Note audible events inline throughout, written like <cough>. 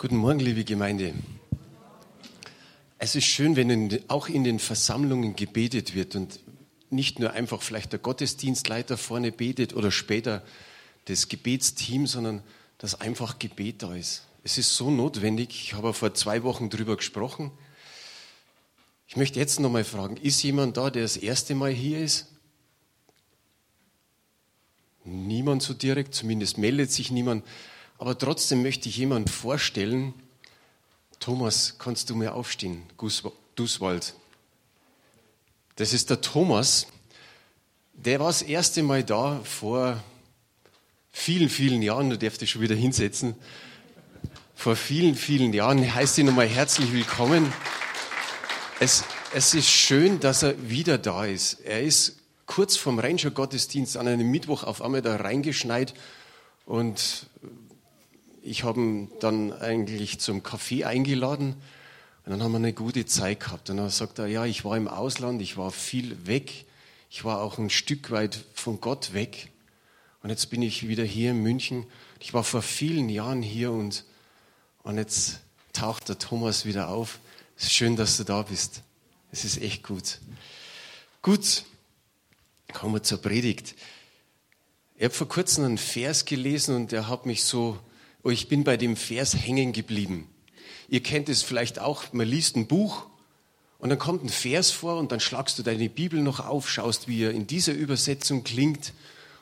Guten Morgen, liebe Gemeinde. Es ist schön, wenn in, auch in den Versammlungen gebetet wird und nicht nur einfach vielleicht der Gottesdienstleiter vorne betet oder später das Gebetsteam, sondern dass einfach Gebet da ist. Es ist so notwendig. Ich habe vor zwei Wochen darüber gesprochen. Ich möchte jetzt noch mal fragen, ist jemand da, der das erste Mal hier ist? Niemand so direkt, zumindest meldet sich niemand. Aber trotzdem möchte ich jemand vorstellen. Thomas, kannst du mir aufstehen? Duswald. Das ist der Thomas. Der war das erste Mal da vor vielen, vielen Jahren. Du darfst dich schon wieder hinsetzen. Vor vielen, vielen Jahren heißt ihn nochmal herzlich willkommen. Es, es ist schön, dass er wieder da ist. Er ist kurz vom Ranger-Gottesdienst an einem Mittwoch auf einmal da reingeschneit und ich habe ihn dann eigentlich zum Kaffee eingeladen und dann haben wir eine gute Zeit gehabt. Und dann sagt er, ja, ich war im Ausland, ich war viel weg, ich war auch ein Stück weit von Gott weg. Und jetzt bin ich wieder hier in München. Ich war vor vielen Jahren hier und, und jetzt taucht der Thomas wieder auf. Es ist schön, dass du da bist. Es ist echt gut. Gut, kommen wir zur Predigt. Ich habe vor kurzem einen Vers gelesen und der hat mich so und oh, ich bin bei dem Vers hängen geblieben. Ihr kennt es vielleicht auch, man liest ein Buch und dann kommt ein Vers vor und dann schlagst du deine Bibel noch auf, schaust, wie er in dieser Übersetzung klingt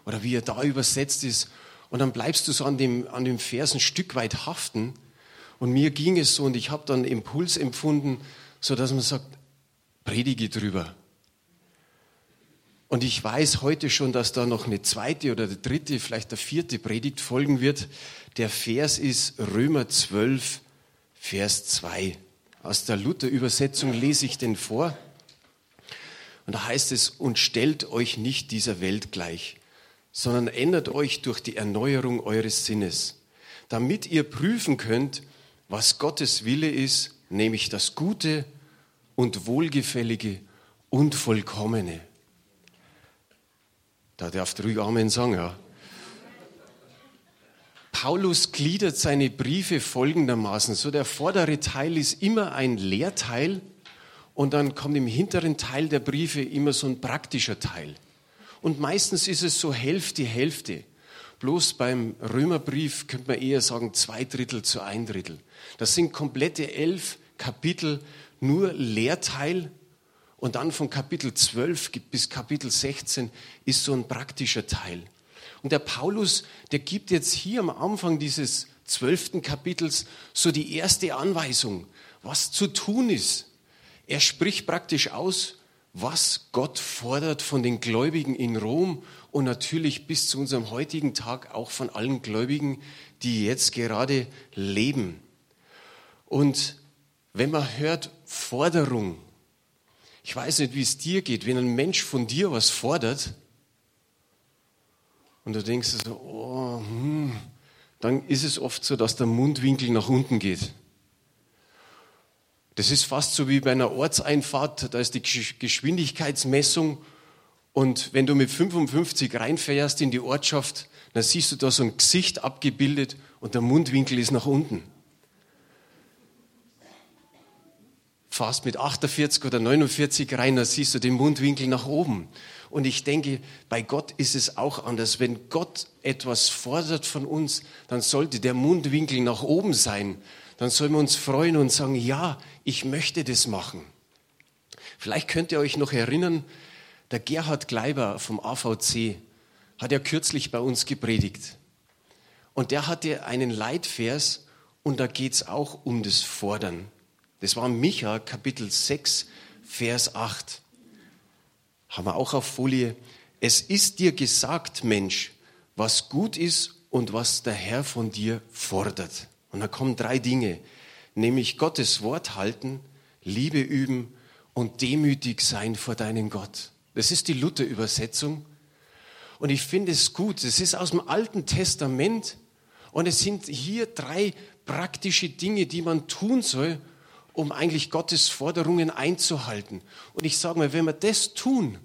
oder wie er da übersetzt ist und dann bleibst du so an dem, an dem Vers ein Stück weit haften. Und mir ging es so und ich habe dann Impuls empfunden, so dass man sagt, predige drüber. Und ich weiß heute schon, dass da noch eine zweite oder eine dritte, vielleicht eine vierte Predigt folgen wird. Der Vers ist Römer 12, Vers 2. Aus der Luther-Übersetzung lese ich den vor. Und da heißt es, und stellt euch nicht dieser Welt gleich, sondern ändert euch durch die Erneuerung eures Sinnes, damit ihr prüfen könnt, was Gottes Wille ist, nämlich das Gute und Wohlgefällige und Vollkommene. Da darf ruhig Amen sagen, ja. Paulus gliedert seine Briefe folgendermaßen. So der vordere Teil ist immer ein Lehrteil und dann kommt im hinteren Teil der Briefe immer so ein praktischer Teil. Und meistens ist es so Hälfte, Hälfte. Bloß beim Römerbrief könnte man eher sagen zwei Drittel zu ein Drittel. Das sind komplette elf Kapitel, nur Lehrteil und dann von Kapitel 12 bis Kapitel 16 ist so ein praktischer Teil. Und der Paulus, der gibt jetzt hier am Anfang dieses zwölften Kapitels so die erste Anweisung, was zu tun ist. Er spricht praktisch aus, was Gott fordert von den Gläubigen in Rom und natürlich bis zu unserem heutigen Tag auch von allen Gläubigen, die jetzt gerade leben. Und wenn man hört Forderung, ich weiß nicht, wie es dir geht, wenn ein Mensch von dir was fordert und du denkst so, oh, hm, dann ist es oft so, dass der Mundwinkel nach unten geht. Das ist fast so wie bei einer Ortseinfahrt, da ist die Geschwindigkeitsmessung und wenn du mit 55 reinfährst in die Ortschaft, dann siehst du da so ein Gesicht abgebildet und der Mundwinkel ist nach unten. Fast mit 48 oder 49 rein, dann siehst du den Mundwinkel nach oben. Und ich denke, bei Gott ist es auch anders. Wenn Gott etwas fordert von uns, dann sollte der Mundwinkel nach oben sein. Dann sollen wir uns freuen und sagen, ja, ich möchte das machen. Vielleicht könnt ihr euch noch erinnern, der Gerhard Gleiber vom AVC hat ja kürzlich bei uns gepredigt. Und der hatte einen Leitvers und da geht es auch um das Fordern. Das war Micha Kapitel 6, Vers 8. Haben wir auch auf Folie. Es ist dir gesagt, Mensch, was gut ist und was der Herr von dir fordert. Und da kommen drei Dinge, nämlich Gottes Wort halten, Liebe üben und demütig sein vor deinem Gott. Das ist die Luther-Übersetzung. Und ich finde es gut. Es ist aus dem Alten Testament und es sind hier drei praktische Dinge, die man tun soll, um eigentlich Gottes Forderungen einzuhalten. Und ich sage mal, wenn wir das tun,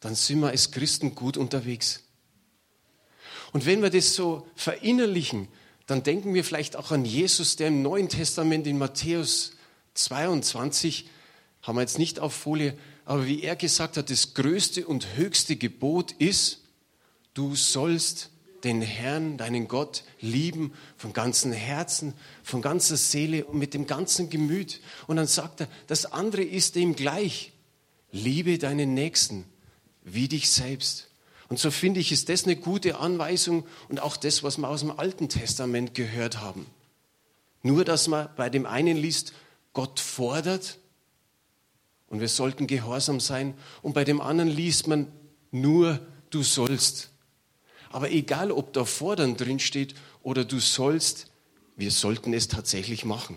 dann sind wir als Christen gut unterwegs. Und wenn wir das so verinnerlichen, dann denken wir vielleicht auch an Jesus, der im Neuen Testament in Matthäus 22, haben wir jetzt nicht auf Folie, aber wie er gesagt hat, das größte und höchste Gebot ist, du sollst den Herrn, deinen Gott, lieben von ganzem Herzen, von ganzer Seele und mit dem ganzen Gemüt. Und dann sagt er, das andere ist ihm gleich. Liebe deinen Nächsten wie dich selbst. Und so finde ich, ist das eine gute Anweisung und auch das, was wir aus dem Alten Testament gehört haben. Nur, dass man bei dem einen liest, Gott fordert und wir sollten gehorsam sein und bei dem anderen liest man nur, du sollst. Aber egal, ob da fordern drin steht oder du sollst, wir sollten es tatsächlich machen.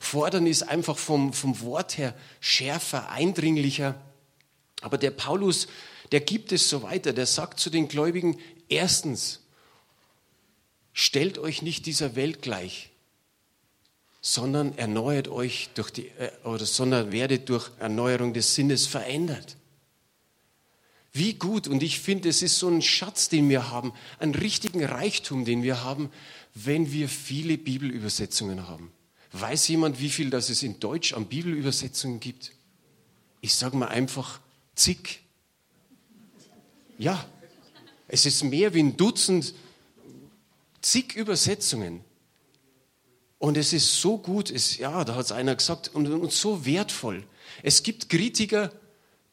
Fordern ist einfach vom, vom Wort her schärfer, eindringlicher. Aber der Paulus, der gibt es so weiter. Der sagt zu den Gläubigen, erstens, stellt euch nicht dieser Welt gleich, sondern erneuert euch durch die, äh, oder sondern werdet durch Erneuerung des Sinnes verändert. Wie gut, und ich finde, es ist so ein Schatz, den wir haben, einen richtigen Reichtum, den wir haben, wenn wir viele Bibelübersetzungen haben. Weiß jemand, wie viel das es in Deutsch an Bibelübersetzungen gibt? Ich sage mal einfach zig. Ja, es ist mehr wie ein Dutzend, zig Übersetzungen. Und es ist so gut, es, ja, da hat es einer gesagt, und, und so wertvoll. Es gibt Kritiker,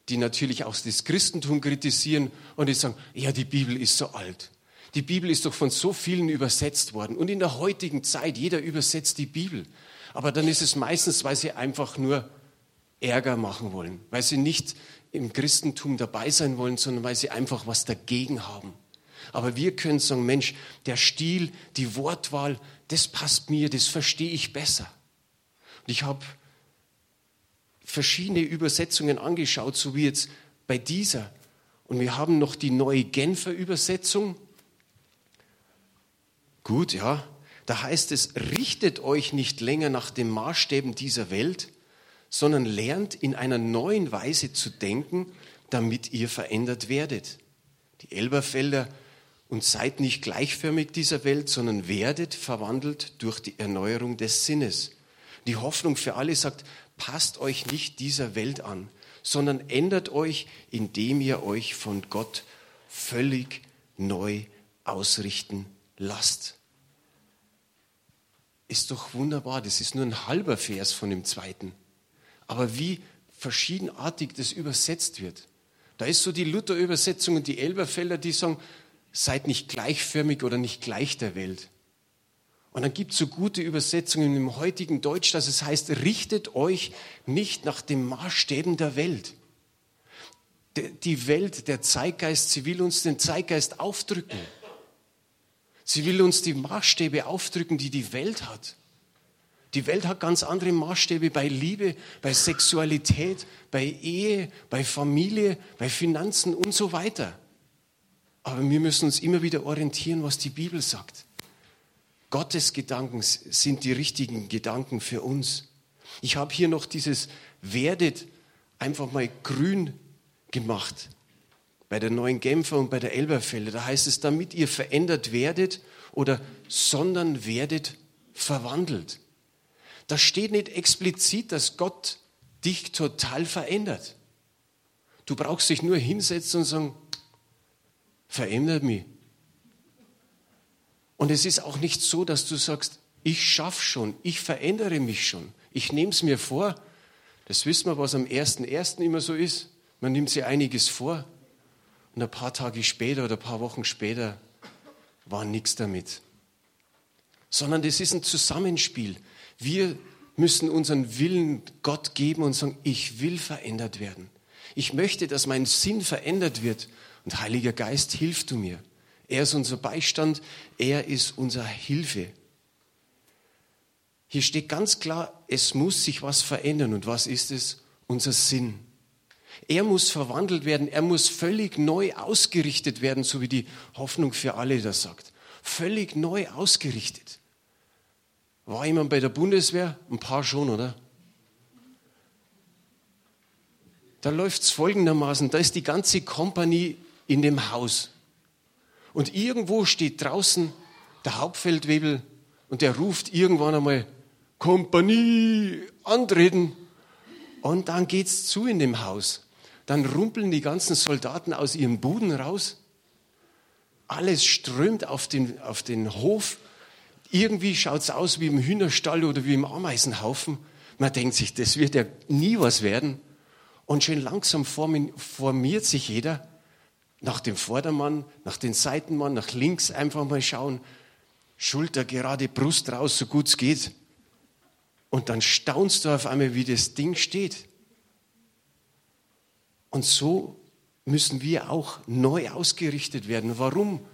die natürlich auch das Christentum kritisieren und die sagen, ja, die Bibel ist so alt. Die Bibel ist doch von so vielen übersetzt worden. Und in der heutigen Zeit, jeder übersetzt die Bibel. Aber dann ist es meistens, weil sie einfach nur Ärger machen wollen, weil sie nicht im Christentum dabei sein wollen, sondern weil sie einfach was dagegen haben. Aber wir können sagen, Mensch, der Stil, die Wortwahl, das passt mir, das verstehe ich besser. Und ich habe verschiedene Übersetzungen angeschaut, so wie jetzt bei dieser. Und wir haben noch die neue Genfer Übersetzung. Gut, ja. Da heißt es, richtet euch nicht länger nach den Maßstäben dieser Welt, sondern lernt in einer neuen Weise zu denken, damit ihr verändert werdet. Die Elberfelder und seid nicht gleichförmig dieser Welt, sondern werdet verwandelt durch die Erneuerung des Sinnes. Die Hoffnung für alle sagt, passt euch nicht dieser Welt an, sondern ändert euch, indem ihr euch von Gott völlig neu ausrichten lasst. Ist doch wunderbar, das ist nur ein halber Vers von dem zweiten. Aber wie verschiedenartig das übersetzt wird. Da ist so die Luther-Übersetzung und die Elberfelder, die sagen, seid nicht gleichförmig oder nicht gleich der Welt. Und dann gibt es so gute Übersetzungen im heutigen Deutsch, dass es heißt, richtet euch nicht nach den Maßstäben der Welt. Die Welt, der Zeitgeist, sie will uns den Zeitgeist aufdrücken. Sie will uns die Maßstäbe aufdrücken, die die Welt hat. Die Welt hat ganz andere Maßstäbe bei Liebe, bei Sexualität, bei Ehe, bei Familie, bei Finanzen und so weiter. Aber wir müssen uns immer wieder orientieren, was die Bibel sagt. Gottes Gedanken sind die richtigen Gedanken für uns. Ich habe hier noch dieses werdet einfach mal grün gemacht bei der neuen Genfer und bei der Elberfelde. Da heißt es, damit ihr verändert werdet oder sondern werdet verwandelt. Da steht nicht explizit, dass Gott dich total verändert. Du brauchst dich nur hinsetzen und sagen, verändert mich. Und es ist auch nicht so, dass du sagst, ich schaffe schon, ich verändere mich schon, ich nehme es mir vor. Das wissen wir, was am 1.1. immer so ist. Man nimmt sich einiges vor und ein paar Tage später oder ein paar Wochen später war nichts damit. Sondern das ist ein Zusammenspiel. Wir müssen unseren Willen Gott geben und sagen, ich will verändert werden. Ich möchte, dass mein Sinn verändert wird. Und Heiliger Geist, hilf du mir. Er ist unser Beistand, er ist unsere Hilfe. Hier steht ganz klar, es muss sich was verändern. Und was ist es? Unser Sinn. Er muss verwandelt werden, er muss völlig neu ausgerichtet werden, so wie die Hoffnung für alle das sagt. Völlig neu ausgerichtet. War jemand bei der Bundeswehr? Ein paar schon, oder? Da läuft es folgendermaßen, da ist die ganze Kompanie in dem Haus. Und irgendwo steht draußen der Hauptfeldwebel Und der ruft irgendwann einmal, Kompanie, antreten. Und dann geht's zu in dem Haus. Dann rumpeln die ganzen Soldaten aus ihren Buden raus. Alles strömt auf den, auf den Hof. Irgendwie schaut's aus wie im Hühnerstall oder wie im Ameisenhaufen. Man denkt sich, das wird ja nie was werden. Und schön langsam formiert sich jeder nach dem Vordermann, nach den Seitenmann, nach links einfach mal schauen. Schulter gerade, Brust raus, so gut es geht. Und dann staunst du auf einmal, wie das Ding steht. Und so müssen wir auch neu ausgerichtet werden. Warum?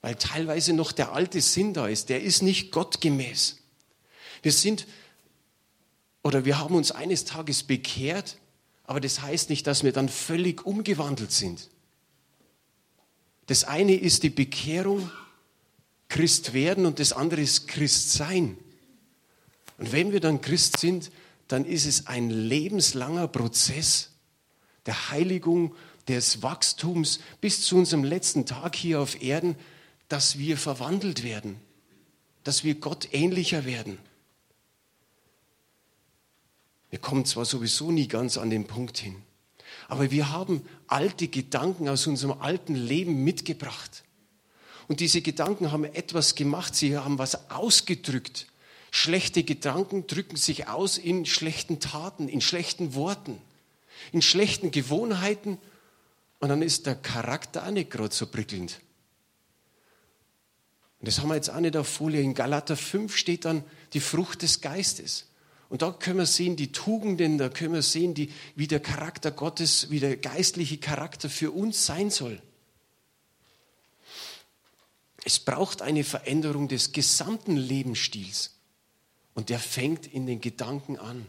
Weil teilweise noch der alte Sinn da ist. Der ist nicht gottgemäß. Wir sind oder wir haben uns eines Tages bekehrt, aber das heißt nicht, dass wir dann völlig umgewandelt sind. Das eine ist die Bekehrung, Christ werden und das andere ist Christ sein. Und wenn wir dann Christ sind, dann ist es ein lebenslanger Prozess der Heiligung, des Wachstums bis zu unserem letzten Tag hier auf Erden, dass wir verwandelt werden, dass wir Gott ähnlicher werden. Wir kommen zwar sowieso nie ganz an den Punkt hin, aber wir haben alte Gedanken aus unserem alten Leben mitgebracht. Und diese Gedanken haben etwas gemacht, sie haben was ausgedrückt. Schlechte Gedanken drücken sich aus in schlechten Taten, in schlechten Worten, in schlechten Gewohnheiten. Und dann ist der Charakter auch nicht gerade so prickelnd. Und das haben wir jetzt auch nicht auf Folie. In Galater 5 steht dann die Frucht des Geistes. Und da können wir sehen, die Tugenden, da können wir sehen, die, wie der Charakter Gottes, wie der geistliche Charakter für uns sein soll. Es braucht eine Veränderung des gesamten Lebensstils. Und der fängt in den Gedanken an.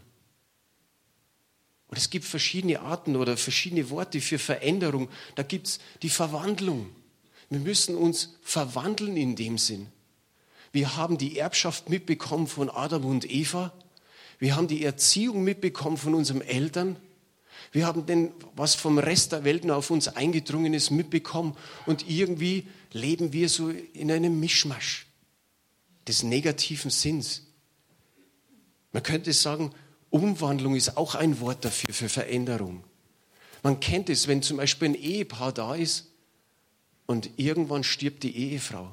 Und es gibt verschiedene Arten oder verschiedene Worte für Veränderung. Da gibt es die Verwandlung. Wir müssen uns verwandeln in dem Sinn. Wir haben die Erbschaft mitbekommen von Adam und Eva wir haben die Erziehung mitbekommen von unseren Eltern. Wir haben denn, was vom Rest der Welt auf uns eingedrungen ist, mitbekommen. Und irgendwie leben wir so in einem Mischmasch des negativen Sinns. Man könnte sagen, Umwandlung ist auch ein Wort dafür, für Veränderung. Man kennt es, wenn zum Beispiel ein Ehepaar da ist und irgendwann stirbt die Ehefrau.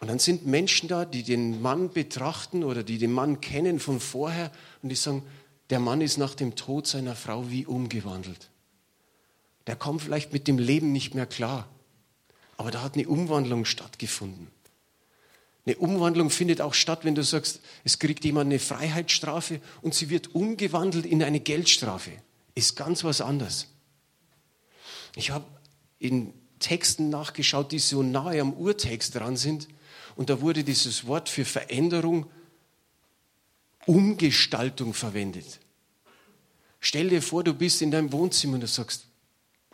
Und dann sind Menschen da, die den Mann betrachten oder die den Mann kennen von vorher und die sagen, der Mann ist nach dem Tod seiner Frau wie umgewandelt. Der kommt vielleicht mit dem Leben nicht mehr klar, aber da hat eine Umwandlung stattgefunden. Eine Umwandlung findet auch statt, wenn du sagst, es kriegt jemand eine Freiheitsstrafe und sie wird umgewandelt in eine Geldstrafe. Ist ganz was anderes. Ich habe in Texten nachgeschaut, die so nahe am Urtext dran sind. Und da wurde dieses Wort für Veränderung, Umgestaltung verwendet. Stell dir vor, du bist in deinem Wohnzimmer und du sagst,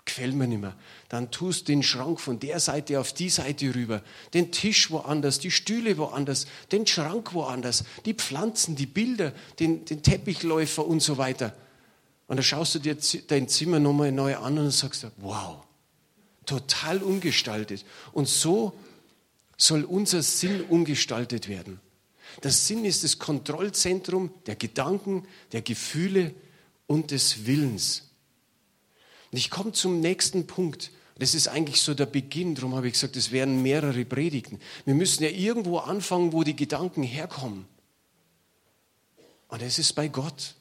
gefällt mir nicht mehr. Dann tust du den Schrank von der Seite auf die Seite rüber, den Tisch woanders, die Stühle woanders, den Schrank woanders, die Pflanzen, die Bilder, den, den Teppichläufer und so weiter. Und dann schaust du dir dein Zimmer nochmal neu an und sagst, wow, total umgestaltet. Und so soll unser Sinn umgestaltet werden. Das Sinn ist das Kontrollzentrum der Gedanken, der Gefühle und des Willens. Und ich komme zum nächsten Punkt. Das ist eigentlich so der Beginn, darum habe ich gesagt, es werden mehrere Predigten. Wir müssen ja irgendwo anfangen, wo die Gedanken herkommen. Und es ist bei Gott.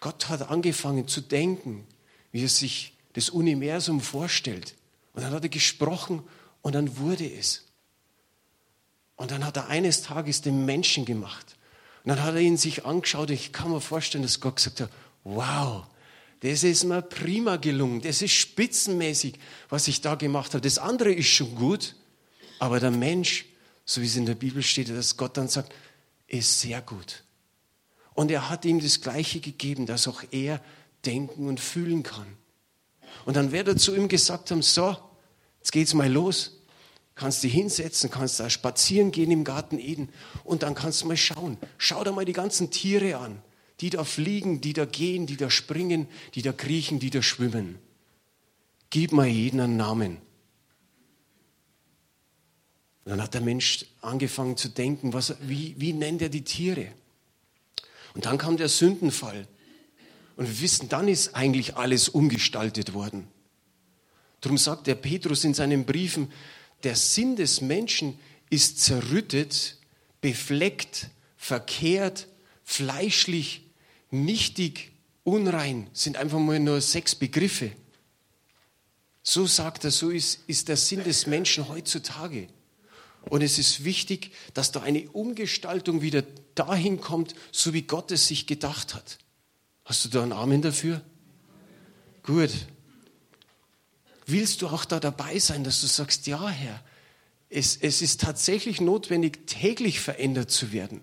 Gott hat angefangen zu denken, wie er sich das Universum vorstellt. Und dann hat er gesprochen und dann wurde es. Und dann hat er eines Tages den Menschen gemacht. Und dann hat er ihn sich angeschaut. Ich kann mir vorstellen, dass Gott gesagt hat, wow, das ist mir prima gelungen. Das ist spitzenmäßig, was ich da gemacht habe. Das andere ist schon gut. Aber der Mensch, so wie es in der Bibel steht, dass Gott dann sagt, ist sehr gut. Und er hat ihm das Gleiche gegeben, dass auch er denken und fühlen kann. Und dann wird er zu ihm gesagt haben, so, Jetzt geht's mal los. Kannst dich hinsetzen, kannst da spazieren gehen im Garten Eden und dann kannst du mal schauen. Schau dir mal die ganzen Tiere an, die da fliegen, die da gehen, die da springen, die da kriechen, die da schwimmen. Gib mal jeden einen Namen. Und dann hat der Mensch angefangen zu denken, was, wie, wie nennt er die Tiere? Und dann kam der Sündenfall. Und wir wissen, dann ist eigentlich alles umgestaltet worden. Darum sagt der Petrus in seinen Briefen, der Sinn des Menschen ist zerrüttet, befleckt, verkehrt, fleischlich, nichtig, unrein. Sind einfach mal nur sechs Begriffe. So sagt er, so ist, ist der Sinn des Menschen heutzutage. Und es ist wichtig, dass da eine Umgestaltung wieder dahin kommt, so wie Gott es sich gedacht hat. Hast du da einen Amen dafür? Gut. Willst du auch da dabei sein, dass du sagst, ja Herr, es, es ist tatsächlich notwendig, täglich verändert zu werden.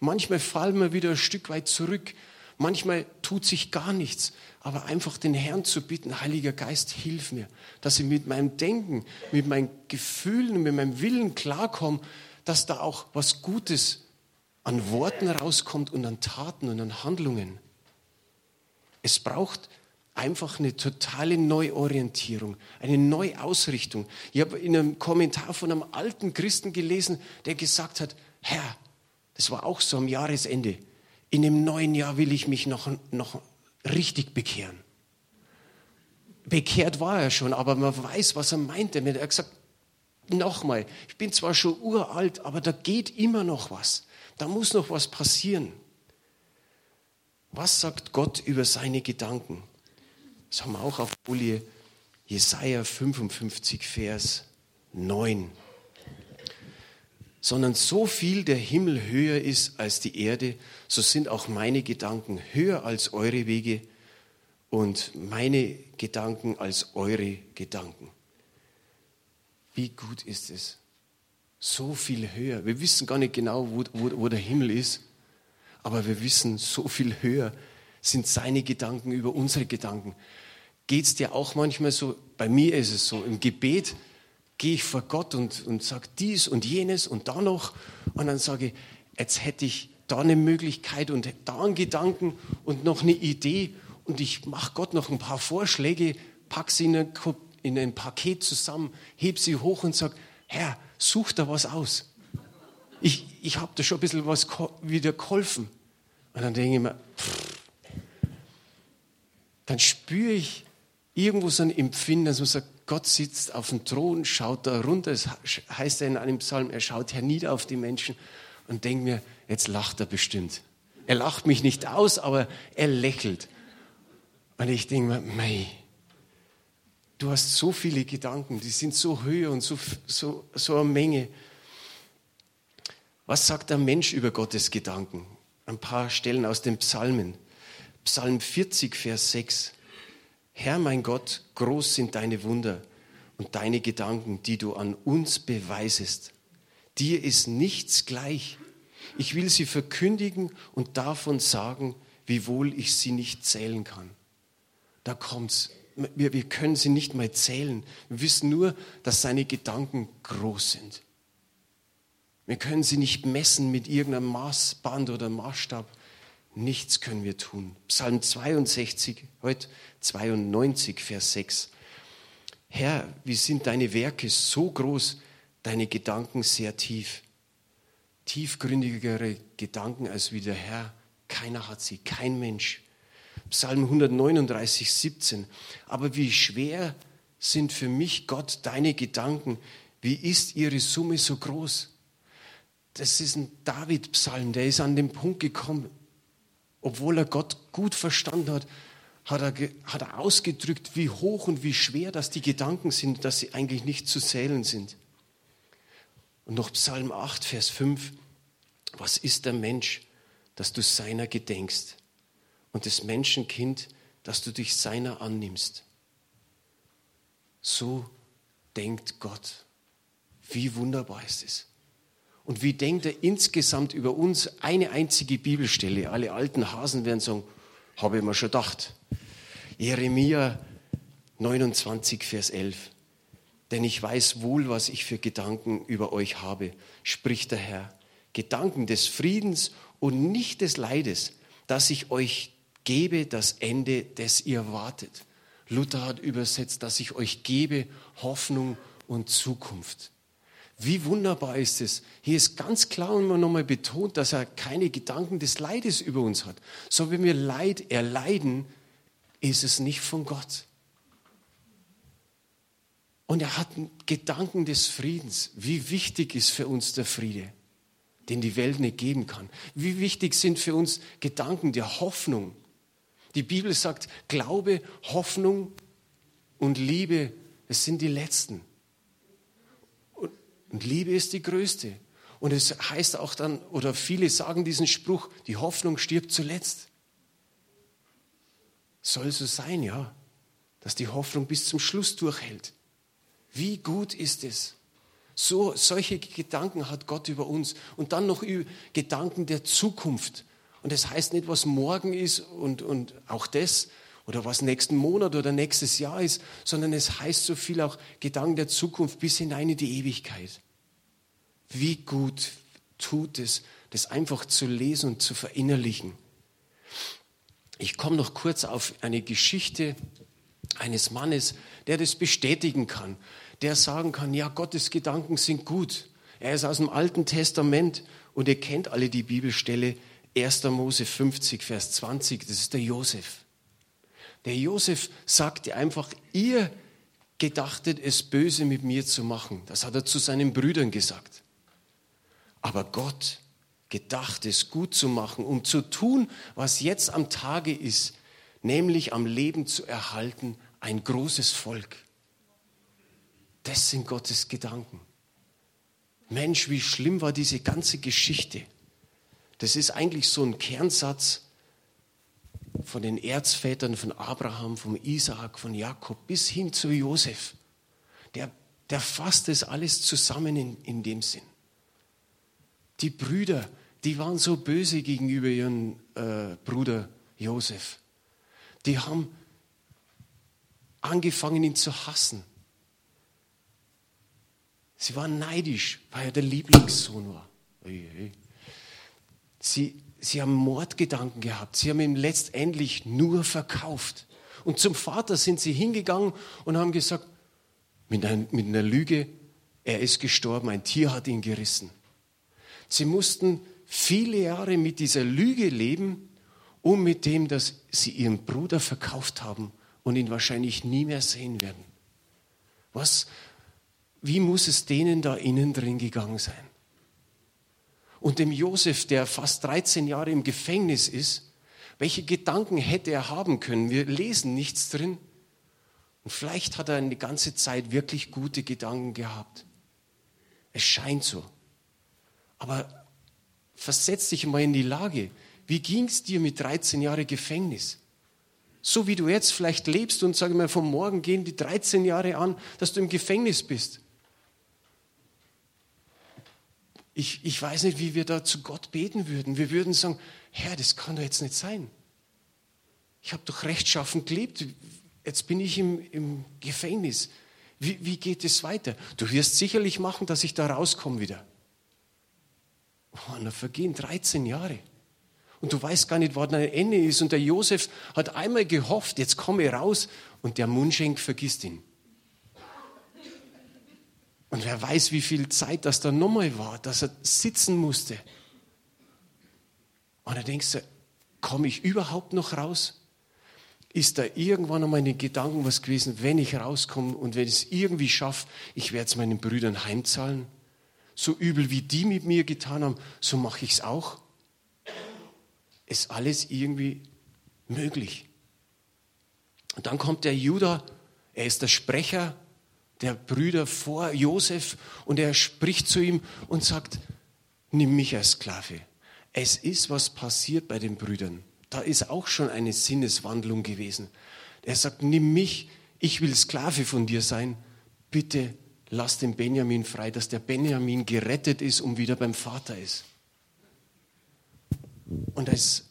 Manchmal fallen wir wieder ein Stück weit zurück. Manchmal tut sich gar nichts. Aber einfach den Herrn zu bitten, Heiliger Geist, hilf mir, dass ich mit meinem Denken, mit meinen Gefühlen, mit meinem Willen klarkomme, dass da auch was Gutes an Worten rauskommt und an Taten und an Handlungen. Es braucht einfach eine totale Neuorientierung, eine Neuausrichtung. Ich habe in einem Kommentar von einem alten Christen gelesen, der gesagt hat, Herr, das war auch so am Jahresende, in dem neuen Jahr will ich mich noch, noch richtig bekehren. Bekehrt war er schon, aber man weiß, was er meinte. Er hat gesagt, nochmal, ich bin zwar schon uralt, aber da geht immer noch was. Da muss noch was passieren. Was sagt Gott über seine Gedanken? Das haben wir auch auf Folie Jesaja 55, Vers 9. Sondern so viel der Himmel höher ist als die Erde, so sind auch meine Gedanken höher als eure Wege und meine Gedanken als eure Gedanken. Wie gut ist es? So viel höher. Wir wissen gar nicht genau, wo, wo, wo der Himmel ist, aber wir wissen, so viel höher sind seine Gedanken über unsere Gedanken. Geht es dir auch manchmal so? Bei mir ist es so, im Gebet gehe ich vor Gott und, und sage dies und jenes und da noch und dann sage ich, jetzt hätte ich da eine Möglichkeit und da einen Gedanken und noch eine Idee und ich mache Gott noch ein paar Vorschläge, packe sie in ein, in ein Paket zusammen, heb sie hoch und sage, Herr, such da was aus. Ich, ich habe da schon ein bisschen was wieder geholfen. Und dann denke ich mir, pff, dann spüre ich irgendwo so ein Empfinden, dass man sagt, Gott sitzt auf dem Thron, schaut da runter. Es heißt ja in einem Psalm, er schaut hernieder auf die Menschen und denkt mir, jetzt lacht er bestimmt. Er lacht mich nicht aus, aber er lächelt. Und ich denke mir, mei, du hast so viele Gedanken, die sind so höher und so, so, so eine Menge. Was sagt der Mensch über Gottes Gedanken? Ein paar Stellen aus den Psalmen. Psalm 40, Vers 6. Herr mein Gott, groß sind deine Wunder und deine Gedanken, die du an uns beweisest. Dir ist nichts gleich. Ich will sie verkündigen und davon sagen, wiewohl ich sie nicht zählen kann. Da kommt's. Wir, wir können sie nicht mal zählen. Wir wissen nur, dass seine Gedanken groß sind. Wir können sie nicht messen mit irgendeinem Maßband oder Maßstab. Nichts können wir tun. Psalm 62, heute 92, Vers 6. Herr, wie sind deine Werke so groß, deine Gedanken sehr tief tiefgründigere Gedanken als wie der Herr. Keiner hat sie, kein Mensch. Psalm 139, 17. Aber wie schwer sind für mich, Gott, deine Gedanken? Wie ist ihre Summe so groß? Das ist ein David-Psalm, der ist an den Punkt gekommen, obwohl er Gott gut verstanden hat, hat er, hat er ausgedrückt, wie hoch und wie schwer das die Gedanken sind, dass sie eigentlich nicht zu zählen sind. Und noch Psalm 8, Vers 5. Was ist der Mensch, dass du seiner gedenkst? Und das Menschenkind, dass du dich seiner annimmst? So denkt Gott. Wie wunderbar ist es. Und wie denkt er insgesamt über uns eine einzige Bibelstelle? Alle alten Hasen werden sagen, habe ich mir schon gedacht. Jeremia 29, Vers 11 denn ich weiß wohl, was ich für Gedanken über euch habe, spricht der Herr. Gedanken des Friedens und nicht des Leides, dass ich euch gebe das Ende, das ihr wartet. Luther hat übersetzt, dass ich euch gebe Hoffnung und Zukunft. Wie wunderbar ist es. Hier ist ganz klar immer nochmal betont, dass er keine Gedanken des Leides über uns hat. So wenn wir Leid erleiden, ist es nicht von Gott. Und er hat Gedanken des Friedens. Wie wichtig ist für uns der Friede, den die Welt nicht geben kann? Wie wichtig sind für uns Gedanken der Hoffnung? Die Bibel sagt, Glaube, Hoffnung und Liebe, es sind die letzten. Und Liebe ist die größte. Und es heißt auch dann, oder viele sagen diesen Spruch, die Hoffnung stirbt zuletzt. Soll so sein, ja, dass die Hoffnung bis zum Schluss durchhält. Wie gut ist es? So, solche Gedanken hat Gott über uns. Und dann noch Gedanken der Zukunft. Und das heißt nicht, was morgen ist und, und auch das oder was nächsten Monat oder nächstes Jahr ist, sondern es heißt so viel auch Gedanken der Zukunft bis hinein in die Ewigkeit. Wie gut tut es, das einfach zu lesen und zu verinnerlichen. Ich komme noch kurz auf eine Geschichte eines Mannes, der das bestätigen kann, der sagen kann, ja, Gottes Gedanken sind gut. Er ist aus dem Alten Testament und ihr kennt alle die Bibelstelle 1. Mose 50, Vers 20, das ist der Josef. Der Josef sagte einfach, ihr gedachtet es böse mit mir zu machen. Das hat er zu seinen Brüdern gesagt. Aber Gott gedacht es gut zu machen, um zu tun, was jetzt am Tage ist, nämlich am Leben zu erhalten, ein großes Volk. Das sind Gottes Gedanken. Mensch, wie schlimm war diese ganze Geschichte. Das ist eigentlich so ein Kernsatz von den Erzvätern von Abraham, von Isaak, von Jakob bis hin zu Josef. Der, der fasst das alles zusammen in, in dem Sinn. Die Brüder, die waren so böse gegenüber ihrem äh, Bruder Josef. Die haben angefangen, ihn zu hassen. Sie waren neidisch, weil er der Lieblingssohn war. Sie, sie haben Mordgedanken gehabt. Sie haben ihn letztendlich nur verkauft. Und zum Vater sind sie hingegangen und haben gesagt, mit einer, mit einer Lüge, er ist gestorben, ein Tier hat ihn gerissen. Sie mussten viele Jahre mit dieser Lüge leben, um mit dem, dass sie ihren Bruder verkauft haben und ihn wahrscheinlich nie mehr sehen werden. Was, wie muss es denen da innen drin gegangen sein? Und dem Josef, der fast 13 Jahre im Gefängnis ist, welche Gedanken hätte er haben können? Wir lesen nichts drin. Und vielleicht hat er eine ganze Zeit wirklich gute Gedanken gehabt. Es scheint so. Aber versetz dich mal in die Lage. Wie ging es dir mit 13 Jahren Gefängnis? So wie du jetzt vielleicht lebst und sage mal, vom Morgen gehen die 13 Jahre an, dass du im Gefängnis bist. Ich, ich weiß nicht, wie wir da zu Gott beten würden. Wir würden sagen, Herr, das kann doch jetzt nicht sein. Ich habe doch rechtschaffen gelebt. Jetzt bin ich im, im Gefängnis. Wie, wie geht es weiter? Du wirst sicherlich machen, dass ich da rauskomme wieder. Oh, und da vergehen 13 Jahre. Und du weißt gar nicht, wann ein Ende ist. Und der Josef hat einmal gehofft, jetzt komme ich raus. Und der Mundschenk vergisst ihn. Und wer weiß, wie viel Zeit das da nochmal war, dass er sitzen musste. Und da denkst du, komme ich überhaupt noch raus? Ist da irgendwann einmal in den Gedanken was gewesen, wenn ich rauskomme und wenn ich es irgendwie schaffe, ich werde es meinen Brüdern heimzahlen? so übel wie die mit mir getan haben, so mache ich es auch. Ist alles irgendwie möglich. Und dann kommt der Judah, er ist der Sprecher der Brüder vor Josef und er spricht zu ihm und sagt, nimm mich als Sklave. Es ist was passiert bei den Brüdern. Da ist auch schon eine Sinneswandlung gewesen. Er sagt, nimm mich, ich will Sklave von dir sein. Bitte lass den Benjamin frei, dass der Benjamin gerettet ist und wieder beim Vater ist. Und als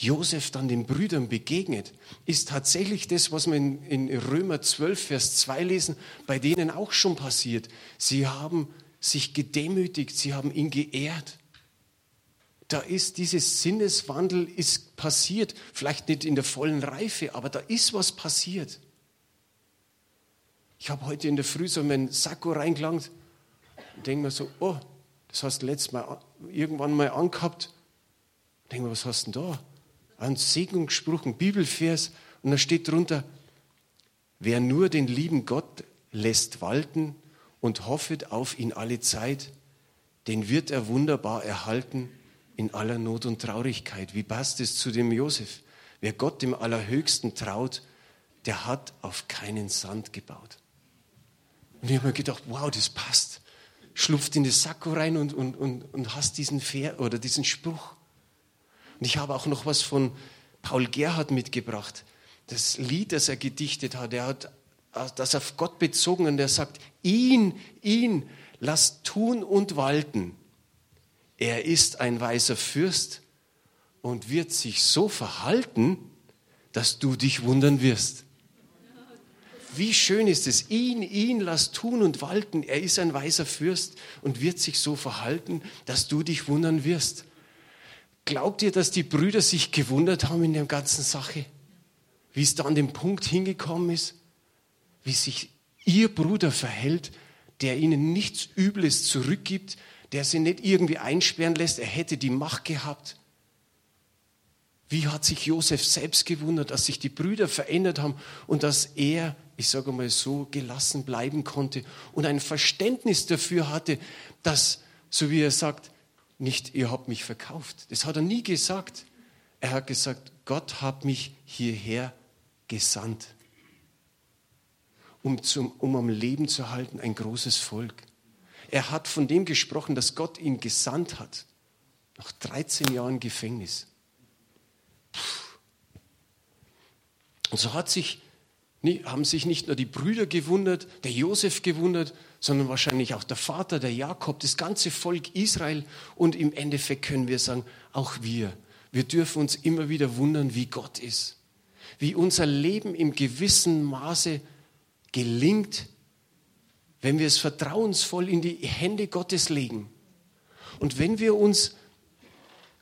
Josef dann den Brüdern begegnet, ist tatsächlich das, was wir in, Römer 12, Vers 2 lesen, bei denen auch schon passiert. Sie haben sich gedemütigt, sie haben ihn geehrt. Da ist dieses Sinneswandel ist passiert, vielleicht nicht in der vollen Reife, aber da ist was passiert. Ich habe heute in der Früh so meinen Sakko reingelangt Und denke mir so, oh, das hast du letztes Mal irgendwann mal angehabt. Denke mir, was hast du denn da? Ein Segnungsspruch, ein Bibelvers. Und da steht drunter, wer nur den lieben Gott lässt walten und hoffet auf ihn alle Zeit, den wird er wunderbar erhalten in aller Not und Traurigkeit. Wie passt es zu dem Josef? Wer Gott dem Allerhöchsten traut, der hat auf keinen Sand gebaut. Und ich habe mir gedacht, wow, das passt. Schlupft in das Sakko rein und, und, und, und hast diesen Fair oder diesen Spruch. Und ich habe auch noch was von Paul Gerhard mitgebracht. Das Lied, das er gedichtet hat, er hat das auf Gott bezogen und er sagt, ihn, ihn, lass tun und walten. Er ist ein weiser Fürst und wird sich so verhalten, dass du dich wundern wirst. Wie schön ist es, ihn, ihn lass tun und walten. Er ist ein weiser Fürst und wird sich so verhalten, dass du dich wundern wirst. Glaubt ihr, dass die Brüder sich gewundert haben in der ganzen Sache? Wie es da an den Punkt hingekommen ist? Wie sich ihr Bruder verhält, der ihnen nichts Übles zurückgibt, der sie nicht irgendwie einsperren lässt, er hätte die Macht gehabt. Wie hat sich Josef selbst gewundert, dass sich die Brüder verändert haben und dass er, ich sage mal so, gelassen bleiben konnte und ein Verständnis dafür hatte, dass, so wie er sagt, nicht ihr habt mich verkauft. Das hat er nie gesagt. Er hat gesagt, Gott hat mich hierher gesandt, um, zum, um am Leben zu halten ein großes Volk. Er hat von dem gesprochen, dass Gott ihn gesandt hat, nach 13 Jahren Gefängnis. Und so hat sich, haben sich nicht nur die Brüder gewundert, der Josef gewundert, sondern wahrscheinlich auch der Vater, der Jakob, das ganze Volk Israel. Und im Endeffekt können wir sagen, auch wir. Wir dürfen uns immer wieder wundern, wie Gott ist. Wie unser Leben im gewissen Maße gelingt, wenn wir es vertrauensvoll in die Hände Gottes legen. Und wenn wir uns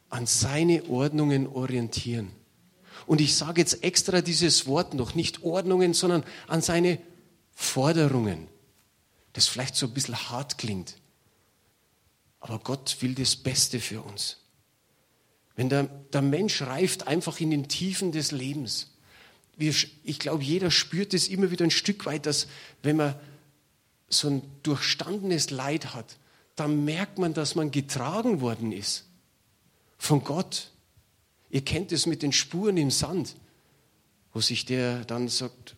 an seine Ordnungen orientieren. Und ich sage jetzt extra dieses Wort noch, nicht Ordnungen, sondern an seine Forderungen. Das vielleicht so ein bisschen hart klingt. Aber Gott will das Beste für uns. Wenn der, der Mensch reift einfach in den Tiefen des Lebens. Wir, ich glaube, jeder spürt es immer wieder ein Stück weit, dass wenn man so ein durchstandenes Leid hat, dann merkt man, dass man getragen worden ist von Gott. Ihr kennt es mit den Spuren im Sand, wo sich der dann sagt,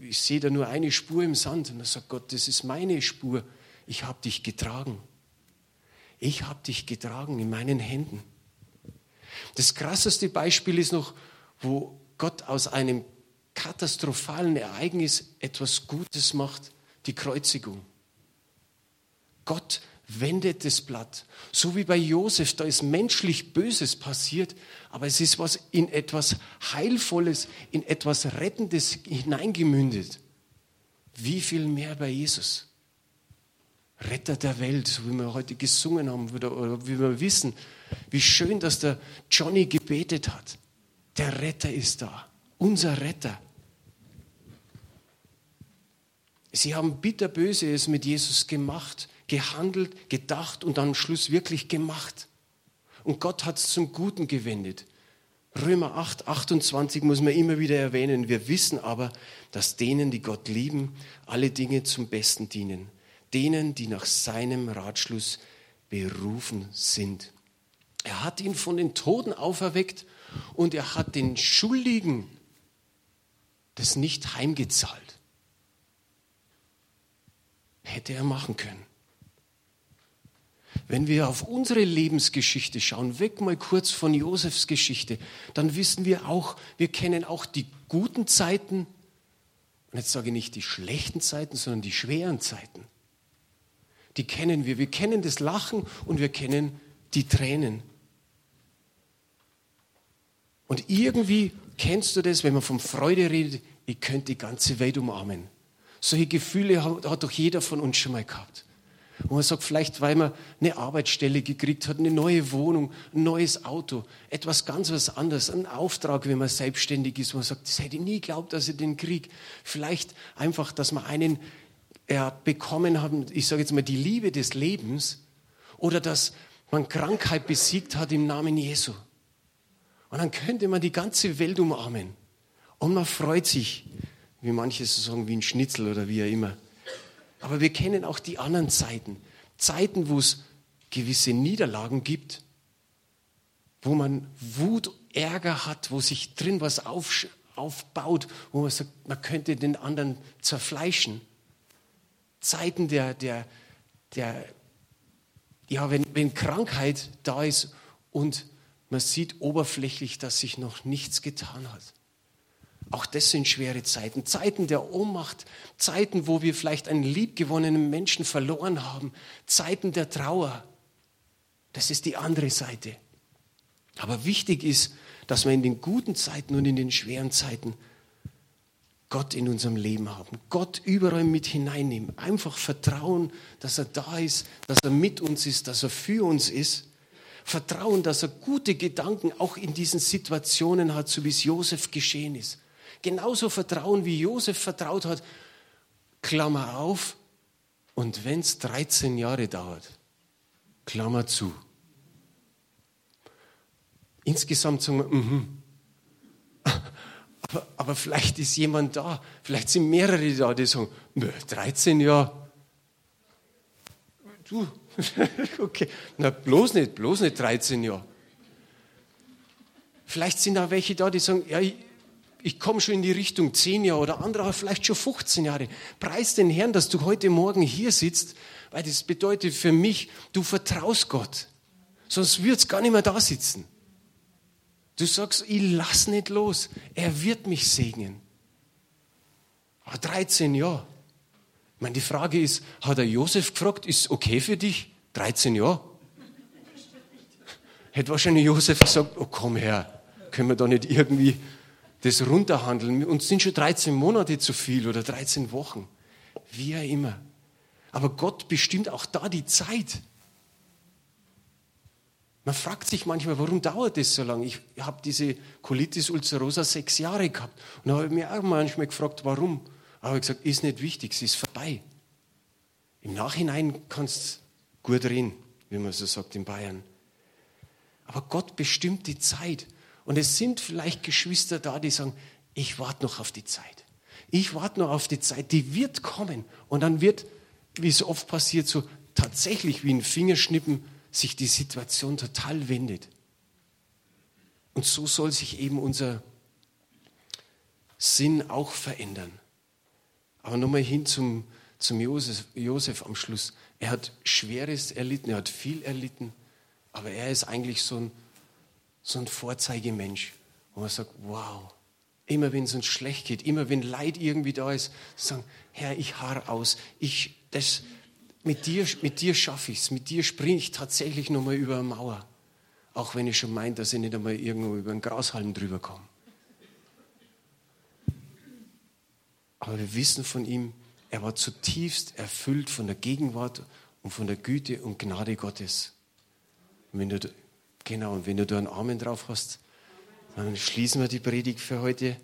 ich sehe da nur eine Spur im Sand. Und er sagt Gott, das ist meine Spur. Ich habe dich getragen. Ich habe dich getragen in meinen Händen. Das krasseste Beispiel ist noch, wo Gott aus einem katastrophalen Ereignis etwas Gutes macht, die Kreuzigung. Gott wendet das Blatt. So wie bei Josef, da ist menschlich Böses passiert, aber es ist was in etwas Heilvolles, in etwas Rettendes hineingemündet. Wie viel mehr bei Jesus? Retter der Welt, so wie wir heute gesungen haben oder wie wir wissen, wie schön, dass der Johnny gebetet hat. Der Retter ist da, unser Retter. Sie haben bitterböse mit Jesus gemacht gehandelt, gedacht und am Schluss wirklich gemacht. Und Gott hat es zum Guten gewendet. Römer 8, 28 muss man immer wieder erwähnen. Wir wissen aber, dass denen, die Gott lieben, alle Dinge zum Besten dienen. Denen, die nach seinem Ratschluss berufen sind. Er hat ihn von den Toten auferweckt und er hat den Schuldigen das nicht heimgezahlt. Hätte er machen können. Wenn wir auf unsere Lebensgeschichte schauen, weg mal kurz von Josefs Geschichte, dann wissen wir auch, wir kennen auch die guten Zeiten, und jetzt sage ich nicht die schlechten Zeiten, sondern die schweren Zeiten. Die kennen wir. Wir kennen das Lachen und wir kennen die Tränen. Und irgendwie kennst du das, wenn man von Freude redet, ich könnte die ganze Welt umarmen. Solche Gefühle hat doch jeder von uns schon mal gehabt. Wo man sagt, vielleicht weil man eine Arbeitsstelle gekriegt hat, eine neue Wohnung, ein neues Auto, etwas ganz was anderes, einen Auftrag, wenn man selbstständig ist, wo man sagt, das hätte ich nie geglaubt, dass ich den kriege. Vielleicht einfach, dass man einen er bekommen haben, ich sage jetzt mal, die Liebe des Lebens oder dass man Krankheit besiegt hat im Namen Jesu. Und dann könnte man die ganze Welt umarmen. Und man freut sich, wie manche so sagen, wie ein Schnitzel oder wie auch immer. Aber wir kennen auch die anderen Zeiten. Zeiten, wo es gewisse Niederlagen gibt, wo man Wut, Ärger hat, wo sich drin was auf, aufbaut, wo man sagt, man könnte den anderen zerfleischen. Zeiten der, der, der ja, wenn, wenn Krankheit da ist und man sieht oberflächlich, dass sich noch nichts getan hat. Auch das sind schwere Zeiten. Zeiten der Ohnmacht, Zeiten, wo wir vielleicht einen liebgewonnenen Menschen verloren haben, Zeiten der Trauer. Das ist die andere Seite. Aber wichtig ist, dass wir in den guten Zeiten und in den schweren Zeiten Gott in unserem Leben haben. Gott überall mit hineinnehmen. Einfach vertrauen, dass er da ist, dass er mit uns ist, dass er für uns ist. Vertrauen, dass er gute Gedanken auch in diesen Situationen hat, so wie es Josef geschehen ist. Genauso vertrauen, wie Josef vertraut hat. Klammer auf. Und wenn es 13 Jahre dauert, Klammer zu. Insgesamt sagen wir, mhm. Aber, aber, vielleicht ist jemand da, vielleicht sind mehrere da, die sagen, nö, 13 Jahre. Du, <laughs> okay, na bloß nicht, bloß nicht 13 Jahre. Vielleicht sind da welche da, die sagen, ja, ich, komme schon in die Richtung 10 Jahre oder andere vielleicht schon 15 Jahre. Preis den Herrn, dass du heute Morgen hier sitzt, weil das bedeutet für mich, du vertraust Gott. Sonst würdest gar nicht mehr da sitzen. Du sagst, ich lass nicht los. Er wird mich segnen. Aber 13 Jahre. Ich meine, die Frage ist, hat er Josef gefragt, ist okay für dich? 13 Jahre? Hätte wahrscheinlich Josef gesagt, oh komm her, können wir da nicht irgendwie das runterhandeln? Uns sind schon 13 Monate zu viel oder 13 Wochen. Wie auch immer. Aber Gott bestimmt auch da die Zeit. Man fragt sich manchmal, warum dauert das so lange? Ich habe diese Colitis ulcerosa sechs Jahre gehabt. Und habe mir auch manchmal gefragt, warum. Aber ich gesagt, ist nicht wichtig, es ist vorbei. Im Nachhinein kannst du gut reden, wie man so sagt in Bayern. Aber Gott bestimmt die Zeit. Und es sind vielleicht Geschwister da, die sagen, ich warte noch auf die Zeit. Ich warte noch auf die Zeit, die wird kommen. Und dann wird, wie es oft passiert, so tatsächlich wie ein Fingerschnippen sich die Situation total wendet. Und so soll sich eben unser Sinn auch verändern. Aber nochmal hin zum, zum Josef, Josef am Schluss. Er hat Schweres erlitten, er hat viel erlitten, aber er ist eigentlich so ein, so ein Vorzeigemensch, wo man sagt, wow, immer wenn es uns schlecht geht, immer wenn Leid irgendwie da ist, sagen, Herr, ich harr aus, ich, das, mit dir, mit dir schaffe ich es, mit dir springe ich tatsächlich nochmal über eine Mauer. Auch wenn ich schon meine, dass ich nicht einmal irgendwo über einen Grashalm drüber komme. Aber wir wissen von ihm, er war zutiefst erfüllt von der Gegenwart und von der Güte und Gnade Gottes. Und wenn du, genau, und wenn du da einen Amen drauf hast, dann schließen wir die Predigt für heute.